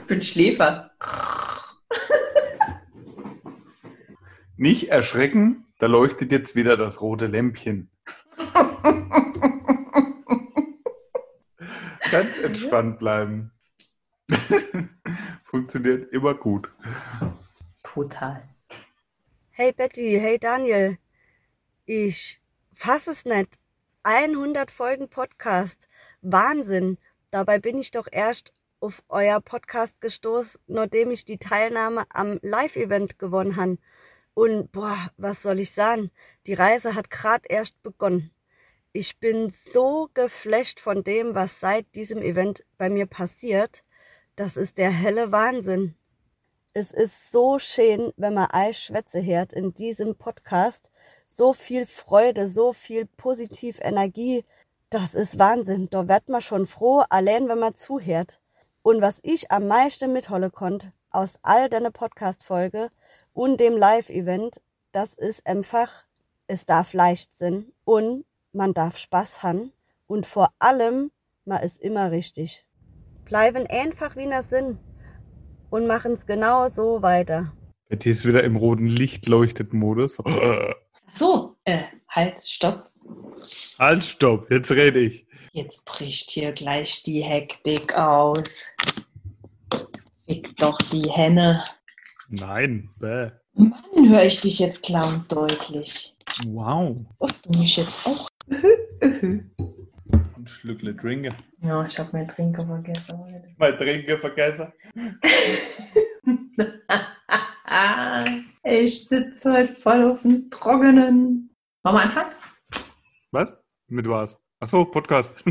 ich bin Schläfer. Nicht erschrecken, da leuchtet jetzt wieder das rote Lämpchen. Ganz entspannt bleiben. [LAUGHS] Funktioniert immer gut. Total. Hey Betty, hey Daniel. Ich fasse es nicht. 100 Folgen Podcast. Wahnsinn. Dabei bin ich doch erst auf euer Podcast gestoßen, nachdem ich die Teilnahme am Live-Event gewonnen habe. Und boah, was soll ich sagen? Die Reise hat gerade erst begonnen. Ich bin so geflasht von dem, was seit diesem Event bei mir passiert. Das ist der helle Wahnsinn. Es ist so schön, wenn man Eis Schwätze hört in diesem Podcast. So viel Freude, so viel positiv Energie. Das ist Wahnsinn. Da wird man schon froh, allein wenn man zuhört. Und was ich am meisten mitholen konnte aus all deine Podcast-Folge und dem Live-Event, das ist einfach, es darf leicht sein und man darf Spaß haben und vor allem, man ist immer richtig. Bleiben einfach wie wir sind und machen es genau so weiter. Betty ist wieder im roten Lichtleuchtet-Modus. [LAUGHS] So, äh, halt, stopp. Halt, stopp, jetzt rede ich. Jetzt bricht hier gleich die Hektik aus. Fick doch die Henne. Nein, bäh. Mann, höre ich dich jetzt klar und deutlich. Wow. Ob du mich jetzt auch. Schlückle trinken. Ja, ich habe mein Trinker vergessen. heute. Mal trinken vergessen. ich sitze heute voll auf dem Trockenen. Wollen wir anfangen? Was? Mit was? Achso, Podcast.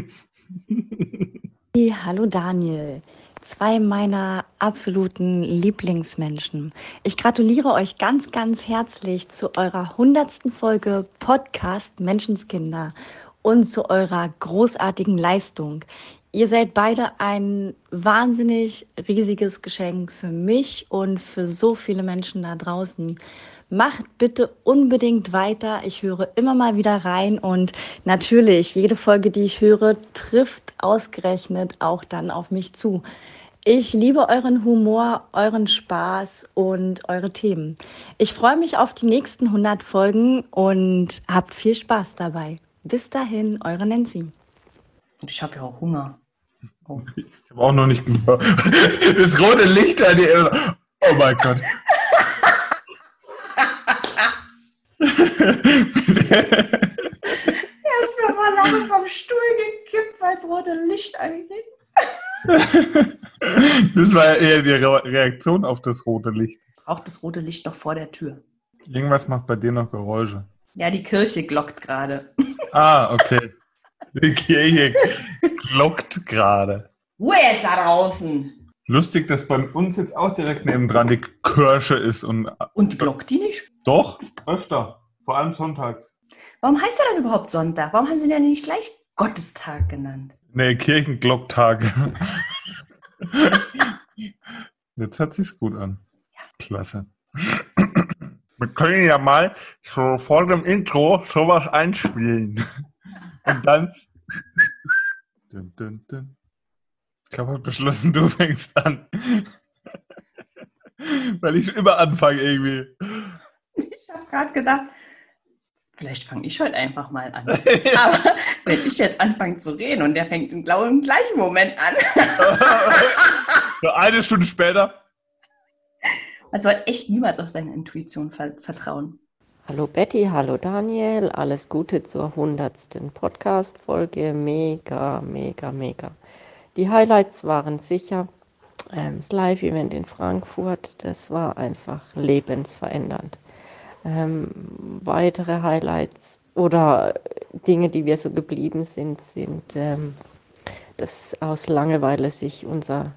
Hey, Hallo Daniel, zwei meiner absoluten Lieblingsmenschen. Ich gratuliere euch ganz, ganz herzlich zu eurer hundertsten Folge Podcast Menschenskinder und zu eurer großartigen Leistung. Ihr seid beide ein wahnsinnig riesiges Geschenk für mich und für so viele Menschen da draußen. Macht bitte unbedingt weiter. Ich höre immer mal wieder rein und natürlich, jede Folge, die ich höre, trifft ausgerechnet auch dann auf mich zu. Ich liebe euren Humor, euren Spaß und eure Themen. Ich freue mich auf die nächsten 100 Folgen und habt viel Spaß dabei. Bis dahin, eure Nancy. Und ich habe ja auch Hunger. Oh. [LAUGHS] Ich habe auch noch nicht gehört. [LAUGHS] Das rote Licht an die Oh mein Gott. [LAUGHS] Er ist mir vor Lachen vom Stuhl gekippt, weil das rote Licht anging. Das war ja eher die Re Reaktion auf das rote Licht. Braucht das rote Licht noch vor der Tür. Irgendwas macht bei dir noch Geräusche. Ja, die Kirche glockt gerade. Ah, okay. Die Kirche glockt gerade. Ruhe jetzt da draußen! Lustig, dass bei uns jetzt auch direkt nebendran die Kirche ist und Und glockt die nicht? doch öfter, vor allem sonntags. Warum heißt er denn überhaupt Sonntag? Warum haben sie denn nicht gleich Gottestag genannt? Nee, Kirchenglocktag. [LAUGHS] Jetzt hört sich's gut an. Klasse. Wir können ja mal so vor dem Intro sowas einspielen. [LAUGHS] Und dann. Dun, dun, dun. Ich habe beschlossen, du fängst an. [LAUGHS] Weil ich immer anfange irgendwie. Ich habe gerade gedacht, vielleicht fange ich heute einfach mal an. [LAUGHS] Aber wenn ich jetzt anfange zu reden und der fängt im, im gleichen Moment an. So eine Stunde später. Man soll echt niemals auf seine Intuition ver vertrauen. Hallo Betty, hallo Daniel, alles Gute zur hundertsten Podcast-Folge. Mega, mega, mega. Die Highlights waren sicher ähm, das Live-Event in Frankfurt, das war einfach lebensverändernd. Ähm, weitere Highlights oder Dinge, die wir so geblieben sind, sind, ähm, dass aus Langeweile sich unser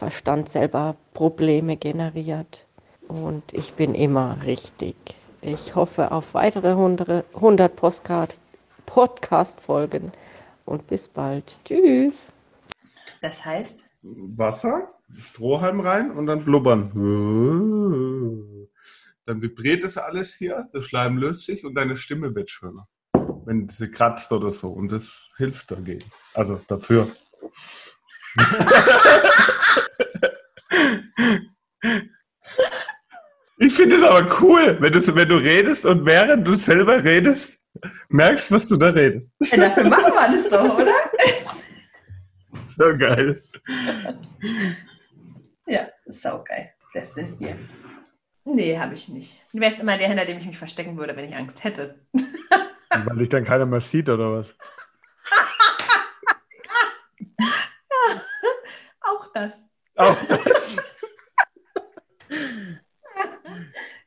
Verstand selber Probleme generiert. Und ich bin immer richtig. Ich hoffe auf weitere 100 100 Postcard- Podcast-Folgen und bis bald. Tschüss. Das heißt, Wasser, Strohhalm rein und dann blubbern. Dann vibriert das alles hier, das Schleim löst sich und deine Stimme wird schöner. Wenn sie kratzt oder so. Und das hilft dagegen. Also dafür. [LAUGHS] Ich finde es aber cool, wenn du, wenn du redest und während du selber redest, merkst, was du da redest. ja, dafür machen wir das doch, oder? [LAUGHS] So geil. Ja, saugeil. Das sind wir. Nee, habe ich nicht. Du wärst immer der, hinter dem ich mich verstecken würde, wenn ich Angst hätte. [LAUGHS] Weil dich dann keiner mehr sieht, oder was? Ja, Auch [LAUGHS] das.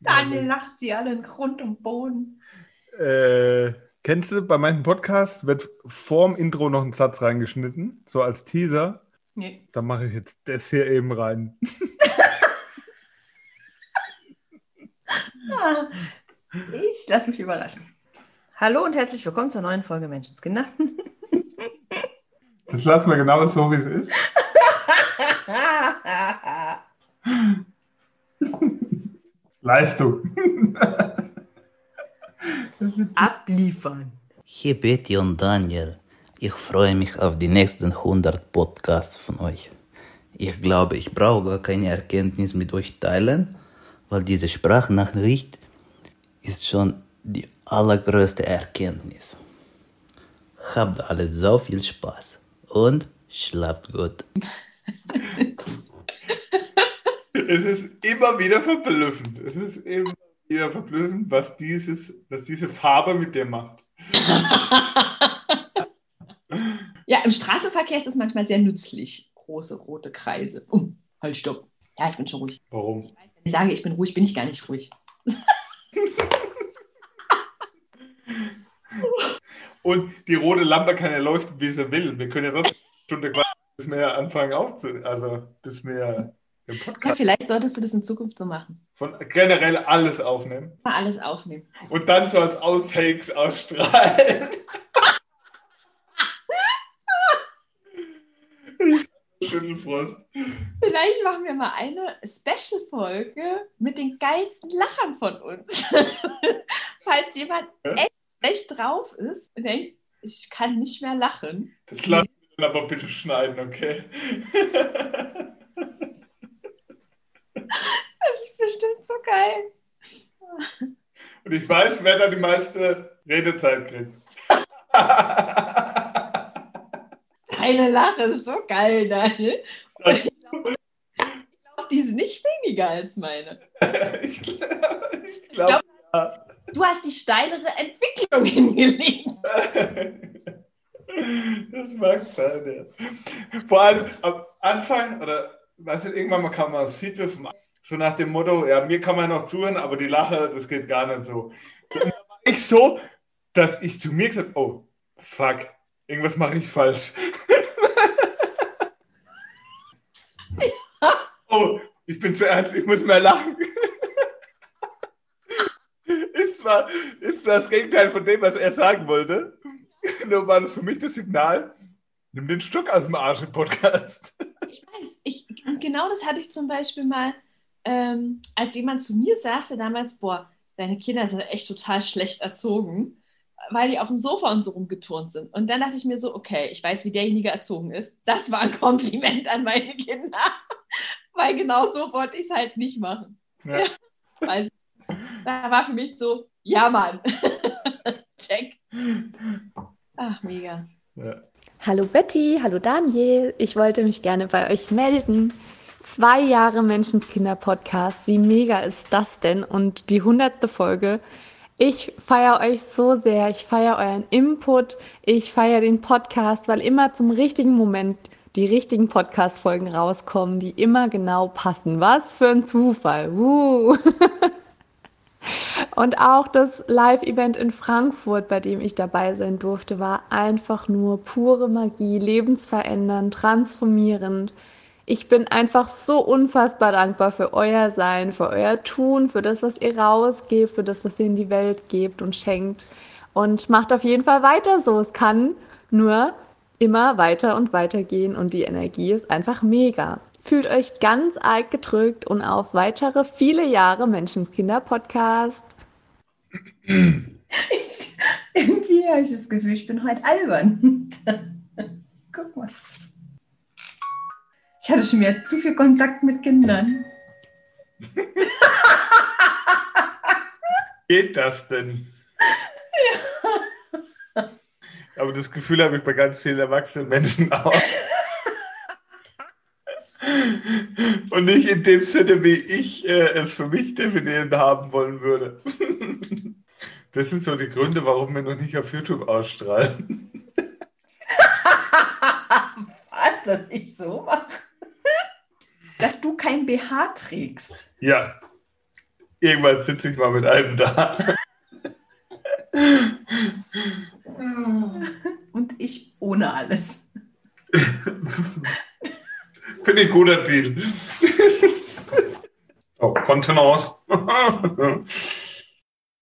Daniel lacht sie alle in Grund und Boden. Äh, kennst du, bei manchen Podcasts wird vorm Intro noch ein Satz reingeschnitten, so als Teaser. Nee. Da mache ich jetzt das hier eben rein. [LAUGHS] Ich lasse mich überraschen. Hallo und herzlich willkommen zur neuen Folge Menschenskinder. Das lassen wir genau so, wie es ist. [LAUGHS] Leistung. Abliefern. Hier Betty und Daniel. Ich freue mich auf die nächsten 100 Podcasts von euch. Ich glaube, ich brauche gar keine Erkenntnis mit euch teilen, weil diese Sprachnachricht ist schon die allergrößte Erkenntnis. Habt alle so viel Spaß und schlaft gut. Es ist immer wieder verblüffend. Es ist immer wieder verblüffend, was, dieses, was diese Farbe mit dir macht. [LAUGHS] Ja, im Straßenverkehr ist es manchmal sehr nützlich. Große rote Kreise. Oh, halt, stopp. Ja, ich bin schon ruhig. Warum? Wenn ich sage, ich bin ruhig, bin ich gar nicht ruhig. [LAUGHS] Und die rote Lampe kann ja leuchten, wie sie will. Wir können ja trotzdem eine Stunde [LAUGHS] bis wir anfangen aufzunehmen. Also, bis wir den Ja, Podcast vielleicht solltest du das in Zukunft so machen. von generell alles aufnehmen. Mal alles aufnehmen. Und dann so als Outtakes ausstrahlen. [LAUGHS] Schüttelfrost. Vielleicht machen wir mal eine Special-Folge mit den geilsten Lachern von uns. [LAUGHS] Falls jemand Ja? echt schlecht drauf ist und denkt, ich kann nicht mehr lachen. Das dann aber bitte schneiden, okay? [LAUGHS] Das ist bestimmt so geil. Und ich weiß, wer da die meiste Redezeit kriegt. Deine Lache ist so geil, Daniel. Und ich glaube, glaub, die ist nicht weniger als meine. [LAUGHS] ich glaube, ich glaub, ja. Du hast die steilere Entwicklung [LAUGHS] hingelegt. Das mag sein, ja. Vor allem am Anfang, oder weißt du, irgendwann kam mal das Feedback vom so nach dem Motto, ja, mir kann man noch zuhören, aber die Lache, das geht gar nicht so. Und ich so, dass ich zu mir gesagt oh, fuck, irgendwas mache ich falsch. [LAUGHS] oh, ich bin zu ernst, ich muss mehr lachen. [LAUGHS] ist, zwar, ist zwar das Gegenteil von dem, was er sagen wollte, nur war das für mich das Signal, nimm den Stück aus dem Arsch im Podcast. Ich weiß, ich, und genau das hatte ich zum Beispiel mal, ähm, als jemand zu mir sagte damals, boah, deine Kinder sind echt total schlecht erzogen, weil die auf dem Sofa und so rumgeturnt sind. Und dann dachte ich mir so, okay, ich weiß, wie derjenige erzogen ist. Das war ein Kompliment an meine Kinder, [LAUGHS] weil genau so wollte ich es halt nicht machen. Ja. Ja. Also, da war für mich so, ja Mann, [LAUGHS] check. Ach, mega. Ja. Hallo Betty, hallo Daniel. Ich wollte mich gerne bei euch melden. Zwei Jahre Menschenskinder-Podcast. Wie mega ist das denn? Und die hundertste Folge. Ich feiere euch so sehr. Ich feiere euren Input. Ich feiere den Podcast, weil immer zum richtigen Moment die richtigen Podcast-Folgen rauskommen, die immer genau passen. Was für ein Zufall. Uh. [LAUGHS] Und auch das Live-Event in Frankfurt, bei dem ich dabei sein durfte, war einfach nur pure Magie, lebensverändernd, transformierend. Ich bin einfach so unfassbar dankbar für euer Sein, für euer Tun, für das, was ihr rausgebt, für das, was ihr in die Welt gebt und schenkt. Und macht auf jeden Fall weiter so. Es kann nur immer weiter und weiter gehen und die Energie ist einfach mega. Fühlt euch ganz arg gedrückt und auf weitere viele Jahre Menschenskinder-Podcast. [LAUGHS] Ich, irgendwie habe ich das Gefühl, ich bin heute albern. [LAUGHS] Guck mal. Ich hatte schon wieder zu viel Kontakt mit Kindern. [LAUGHS] Geht das denn? Aber das Gefühl habe ich bei ganz vielen erwachsenen Menschen auch. Und nicht in dem Sinne, wie ich äh, es für mich definieren haben wollen würde. [LAUGHS] Das sind so die Gründe, warum wir noch nicht auf YouTube ausstrahlen. Was, dass ich so mache? dass du kein BH trägst. Ja. Irgendwann sitze ich mal mit einem da. [LAUGHS] Und ich ohne alles. [LAUGHS] Finde ich ein guter Deal. [LAUGHS] So, Kontenance.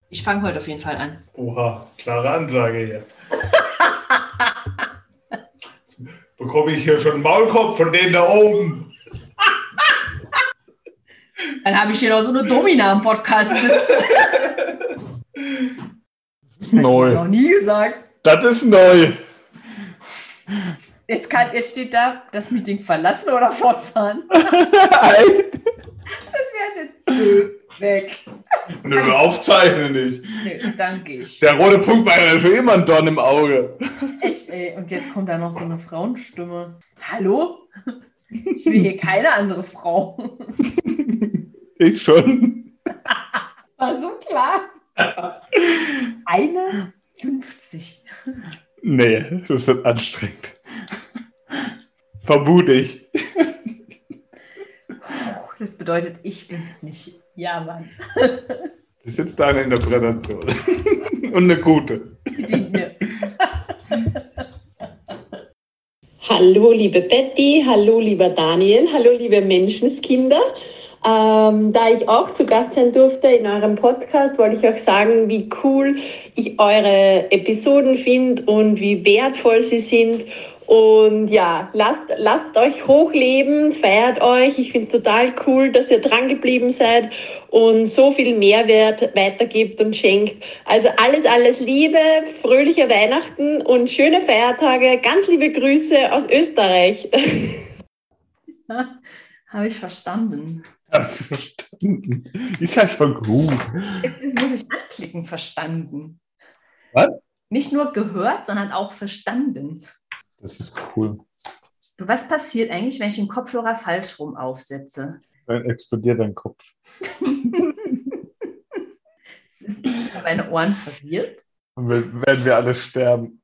Ich fange heute auf jeden Fall an. Oha, klare Ansage hier. Jetzt [LAUGHS] bekomme ich hier schon einen Maulkorb von denen da oben. Dann habe ich hier noch so eine Domina im Podcast sitzen. Das [LAUGHS] ist neu. Noch nie gesagt. Das ist neu. Jetzt, kann, jetzt steht da, das Meeting verlassen oder fortfahren. [LAUGHS] Das wäre jetzt nö, weg. Nö, aufzeichne nicht. Nee, danke ich. Der rote Punkt war ja für immer ein Dorn im Auge. Echt, ey. Und jetzt kommt da noch so eine Frauenstimme. Hallo? Ich will hier keine andere Frau. Ich schon. War so klar. Eine 50. Nee, das wird anstrengend. Vermute ich. Das bedeutet, ich bin's nicht. Ja, Mann. Das ist jetzt deine Interpretation. Und eine gute. Dient mir. Hallo, liebe Betty, hallo, lieber Daniel, hallo, liebe Menschenskinder. Ähm, da ich auch zu Gast sein durfte in eurem Podcast, wollte ich auch sagen, wie cool ich eure Episoden finde und wie wertvoll sie sind. Und ja, lasst, lasst euch hochleben, feiert euch. Ich finde es total cool, dass ihr dran geblieben seid und so viel Mehrwert weitergibt und schenkt. Also alles, alles Liebe, fröhliche Weihnachten und schöne Feiertage. Ganz liebe Grüße aus Österreich. [LAUGHS] Habe ich verstanden. Ich verstanden. Ist ja schon gut. Das muss ich anklicken, verstanden. Was? Nicht nur gehört, sondern auch verstanden. Das ist cool. Du, Was passiert eigentlich, wenn ich den Kopfhörer falsch rum aufsetze? Dann explodiert dein Kopf. [LAUGHS] Sind meine Ohren verwirrt? Dann wir- werden wir alle sterben.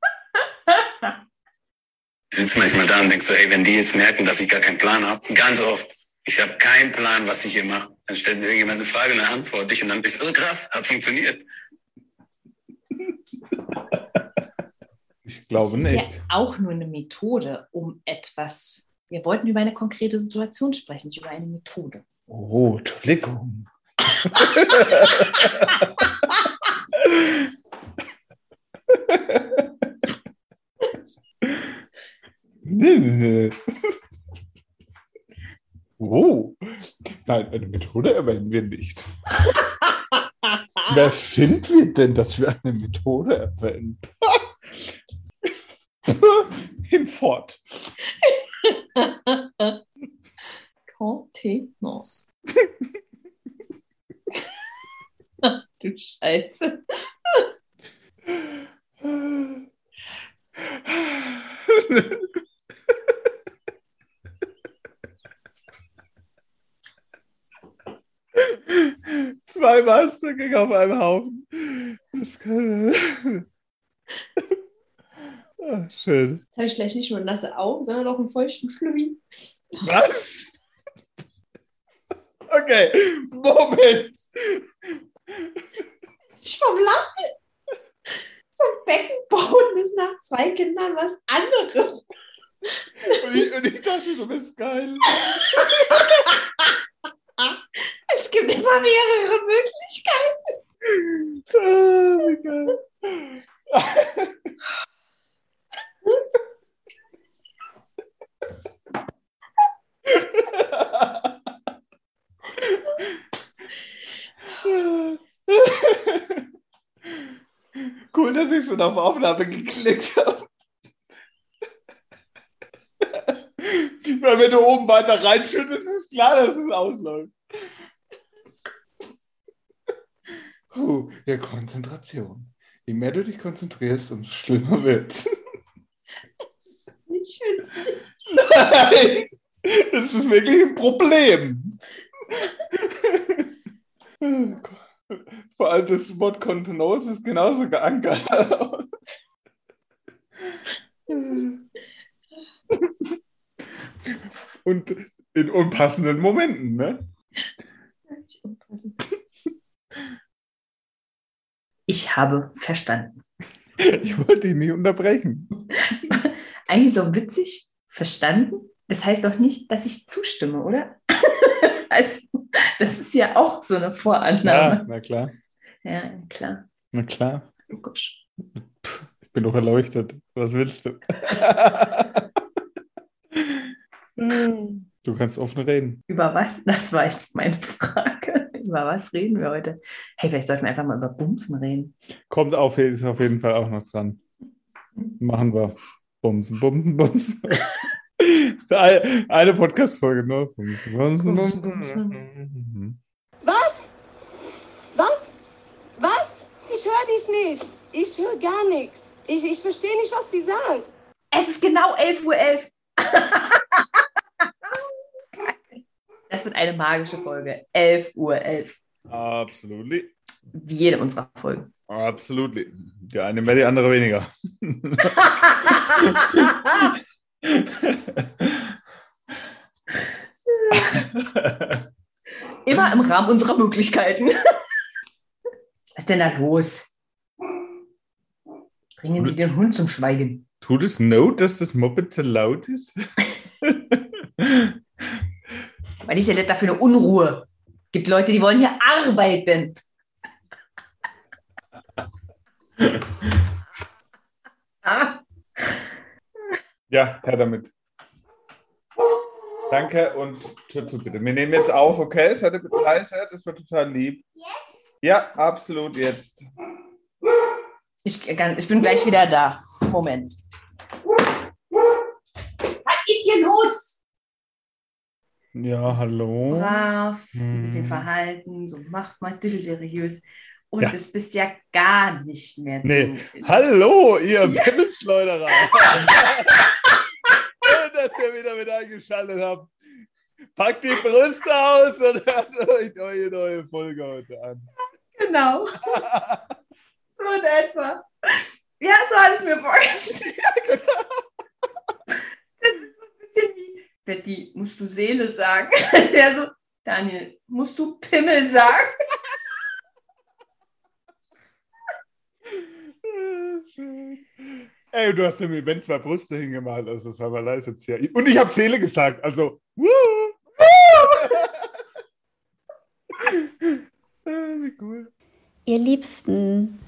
Ich sitze manchmal da und denke so, ey, wenn die jetzt merken, dass ich gar keinen Plan habe, ganz oft, ich habe keinen Plan, was ich hier mache. Dann stellt mir irgendjemand eine Frage und dann antworte ich und dann bist du, oh krass, hat funktioniert. Ich glaube das ist nicht. ja auch nur eine Methode, um etwas. Wir wollten über eine konkrete Situation sprechen, nicht über eine Methode. Oh, Entschuldigung. [LAUGHS] Oh, nein, eine Methode erwähnen wir nicht. [LAUGHS] Wer sind wir denn, dass wir eine Methode erwähnen? Hinfort. Contenance. [LAUGHS] du Scheiße. Zwei Mastergänge auf einem Haufen. Das kann... Schön. Jetzt habe ich gleich nicht nur nasse Augen, sondern auch einen feuchten Flummi. Was? Okay, Moment. Ich vom Lachen. Zum Beckenboden ist nach zwei Kindern was anderes. Und ich, und ich dachte, du bist geil. Es gibt immer mehrere Möglichkeiten. Ah, wie geil. Cool, dass ich schon auf Aufnahme geklickt habe. Weil wenn du oben weiter reinschüttest, ist klar, dass es ausläuft. Puh, ja, Konzentration. Je mehr du dich konzentrierst, umso schlimmer wird's. Nicht witzig. Nein! [LAUGHS] Das ist wirklich ein Problem. [LAUGHS] Vor allem das Wort Kontenance ist genauso geankert. [LAUGHS] Und in unpassenden Momenten, ne? Ich habe verstanden. Ich wollte ihn nicht unterbrechen. Eigentlich so witzig, verstanden. Das heißt doch nicht, dass ich zustimme, oder? [LAUGHS] also, das ist ja auch so eine Ja, Vorannahme. na klar. Ja, klar. Na klar. Logisch. Ich bin doch erleuchtet. Was willst du? [LAUGHS] du kannst offen reden. Über was? Das war jetzt meine Frage. Über was reden wir heute? Hey, vielleicht sollten wir einfach mal über Bumsen reden. Kommt auf, ist auf jeden Fall auch noch dran. Machen wir. Bumsen, bumsen, bumsen. [LAUGHS] Eine Podcast-Folge nur. Bumsen, bumsen, Bumsen, bumsen. bumsen. Was? Was? Was? Ich höre dich nicht. Ich höre gar nichts. Ich, ich verstehe nicht, was sie sagt. Es ist genau 11.11 Uhr. [LAUGHS] Das wird eine magische Folge. 11.11 Uhr. Absolut. Wie jede unserer Folgen. Absolut. Die eine mehr, die andere weniger. Immer im Rahmen unserer Möglichkeiten. Was ist denn da los? Bringen Sie den Hund zum Schweigen. Tut es not, dass das Moped zu laut ist? Weil ist ja nicht dafür eine Unruhe. Es gibt Leute, die wollen hier arbeiten. [LAUGHS] Ja, her damit. Danke und Tür zu bitte. Wir nehmen jetzt auf, okay? Seid ihr bitte leise? Das wird total lieb. Jetzt? Ja, absolut jetzt. Ich, kann- ich bin gleich wieder da. Moment. Was ist hier los? Ja, hallo. Brav, ein bisschen Hm. verhalten, so macht mal ein bisschen seriös. Und Ja. das bist ja gar nicht mehr Nee. du. Hallo, ihr Ja. [LAUGHS] Schön, dass ihr wieder mit eingeschaltet habt. Packt die Brüste aus und [LAUGHS] hört euch eure neue Folge heute an. Genau. [LAUGHS] so in etwa. Ja, so habe ich es mir vorgestellt. Das ist so ein bisschen wie, Betty, musst du Seele sagen? Der so, Daniel, musst du Pimmel sagen? Ey, du hast im Event zwei Brüste hingemalt, also das haben wir leise jetzt hier. Und ich habe Seele gesagt, also. Woo, [LAUGHS] Ah, Wie cool. Ihr Liebsten,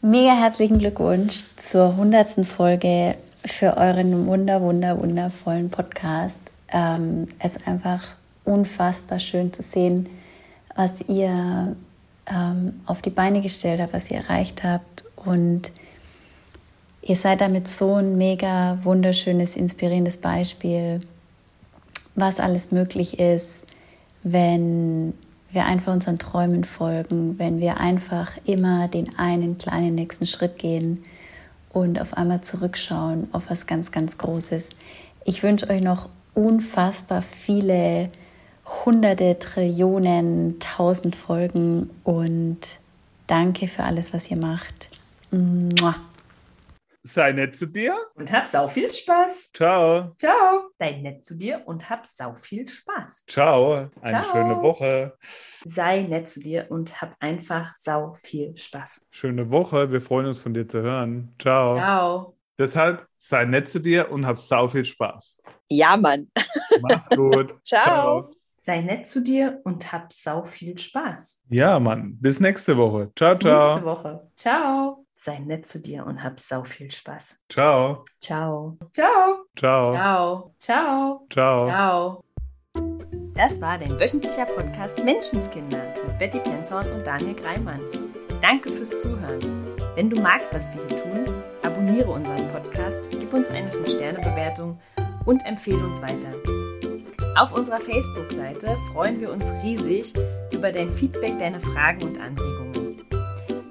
mega herzlichen Glückwunsch zur 100. Folge für euren wunder, wunder, wundervollen Podcast. Ähm, es ist einfach unfassbar schön zu sehen, was ihr ähm, auf die Beine gestellt habt, was ihr erreicht habt. Und ihr seid damit so ein mega wunderschönes, inspirierendes Beispiel, was alles möglich ist, wenn wir einfach unseren Träumen folgen, wenn wir einfach immer den einen kleinen nächsten Schritt gehen und auf einmal zurückschauen auf was ganz, ganz Großes. Ich wünsche euch noch unfassbar viele hunderte, Trillionen, tausend Folgen und danke für alles, was ihr macht. Mua. Sei nett zu dir. Und hab sau viel Spaß. Ciao. Ciao. Sei nett zu dir und hab sau viel Spaß. Ciao. Eine Ciao. schöne Woche. Sei nett zu dir und hab einfach sau viel Spaß. Schöne Woche. Wir freuen uns von dir zu hören. Ciao. Ciao. Deshalb sei nett zu dir und hab sau viel Spaß. Ja, Mann. Mach's gut. [LAUGHS] Ciao. Sei nett zu dir und hab sau viel Spaß. Ja, Mann. Bis nächste Woche. Ciao, Bis ciao. nächste Woche. Ciao sei nett zu dir und hab sau viel Spaß. Ciao. Ciao. Ciao. Ciao. Ciao. Ciao. Ciao. Das war dein wöchentlicher Podcast Menschenskinder mit Betty Penzorn und Daniel Greimann. Danke fürs Zuhören. Wenn du magst, was wir hier tun, abonniere unseren Podcast, gib uns eine 5-Sterne-Bewertung und empfehle uns weiter. Auf unserer Facebook-Seite freuen wir uns riesig über dein Feedback, deine Fragen und Anregungen.